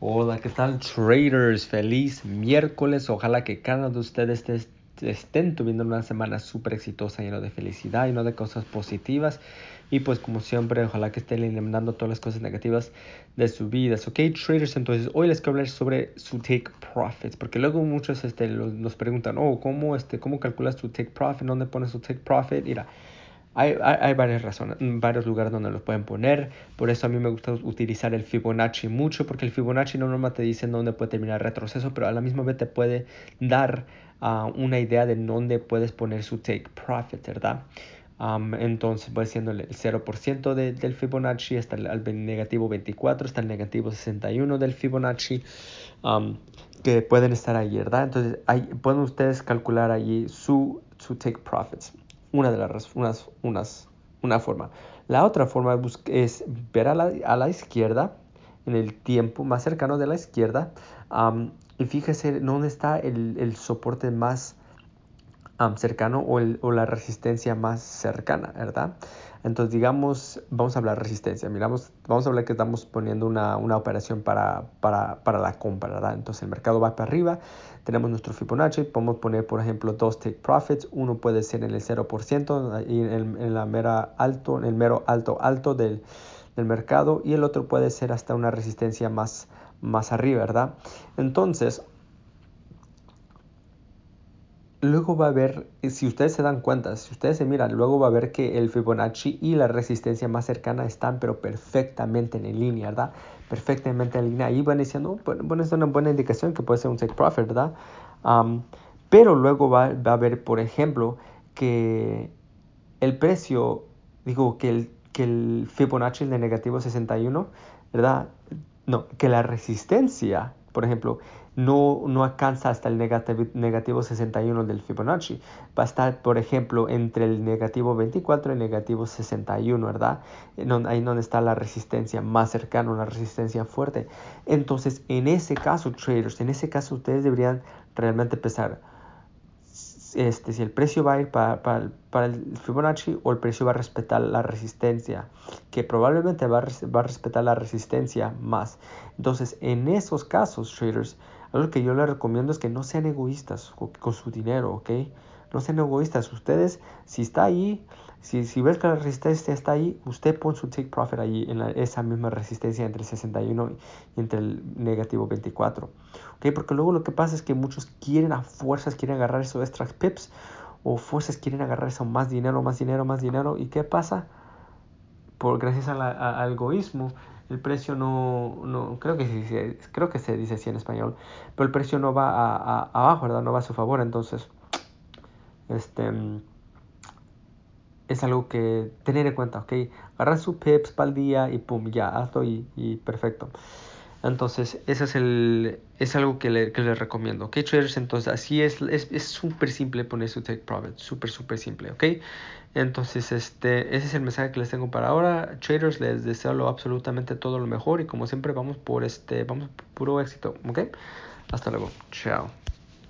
Hola, ¿qué tal traders? Feliz miércoles. Ojalá que cada uno de ustedes estén teniendo una semana súper exitosa, lleno de felicidad, lleno de cosas positivas. Y pues como siempre, ojalá que estén eliminando todas las cosas negativas de su vida. Ok, traders, entonces hoy les quiero hablar sobre su take profits. Porque luego muchos este, nos preguntan, oh, ¿cómo, este, ¿cómo calculas tu take profit? ¿Dónde pones tu take profit? Mira. Hay, hay, varias razones, varios lugares donde lo pueden poner. Por eso a mí me gusta utilizar el Fibonacci mucho, porque el Fibonacci no normalmente te dice dónde puede terminar el retroceso, pero a la misma vez te puede dar uh, una idea de dónde puedes poner su take profit, ¿verdad? Um, entonces voy siendo el 0% de, del Fibonacci hasta el, negativo 24, hasta el negativo 61 del Fibonacci, um, que pueden estar ahí, ¿verdad? Entonces ahí, pueden ustedes calcular allí su, su take profits una de las unas, unas, una forma. La otra forma es ver a la, a la, izquierda, en el tiempo más cercano de la izquierda, y fíjese dónde está el, el soporte más cercano o, el, o, la resistencia más cercana, ¿verdad? Entonces, digamos, vamos a hablar resistencia. Miramos, vamos a hablar que estamos poniendo una, una operación para, para, para, la compra, ¿verdad? Entonces, el mercado va para arriba, tenemos nuestro Fibonacci, podemos poner, por ejemplo, dos take profits. Uno puede ser en el 0%, en, en, la mera alto, en el mero alto alto del, del mercado, y el otro puede ser hasta una resistencia más, más arriba, ¿verdad? Entonces, luego va a ver, si ustedes se dan cuenta, si ustedes se miran, luego va a ver que el Fibonacci y la resistencia más cercana están pero perfectamente en línea, ¿verdad? Perfectamente en línea. Ahí van diciendo, bueno, es una buena indicación que puede ser un take profit, ¿verdad? pero luego va, va, a ver, por ejemplo, que el precio, digo, que el, que el Fibonacci de negativo 61, ¿verdad? No, que la resistencia, por ejemplo, no, no alcanza hasta el negativo, negativo 61 del Fibonacci. Va a estar, por ejemplo, entre el negativo 24 y el negativo 61, ¿verdad? Ahí donde está la resistencia más cercana, una resistencia fuerte. Entonces, en ese caso, traders, en ese caso ustedes deberían realmente pensar este, si el precio va a ir para, para, para, el Fibonacci o el precio va a respetar la resistencia, que probablemente va a, va a respetar la resistencia más. Entonces, en esos casos, traders, algo que yo les recomiendo es que no sean egoístas con, su dinero, ¿ok? No sean egoístas. Ustedes, si está ahí, si, si ves que la resistencia está ahí, usted pone su take profit ahí en esa misma resistencia entre 61 y entre el negativo 24. ¿ok? Porque luego lo que pasa es que muchos quieren a fuerzas, quieren agarrar esos extra pips o fuerzas quieren agarrar eso más dinero, más dinero, más dinero. ¿Y qué pasa? Por, gracias al egoísmo, el precio no, no creo, que, creo que se dice así en español, pero el precio no va a, a, abajo, ¿verdad? No va a su favor, entonces, este, es algo que tener en cuenta, ¿ok? Agarrar su pips para el día y pum, ya, hazlo y, perfecto. Entonces, ese es, el, es algo que, le, les recomiendo. ¿Ok, traders? Entonces, así es súper es, simple poner su take profit. Súper, súper simple. ¿Ok? Entonces, este, ese es el mensaje que les tengo para ahora. Traders, les deseo lo, absolutamente todo lo mejor y como siempre vamos por este, vamos por puro éxito. ¿Ok? Hasta luego. Chao.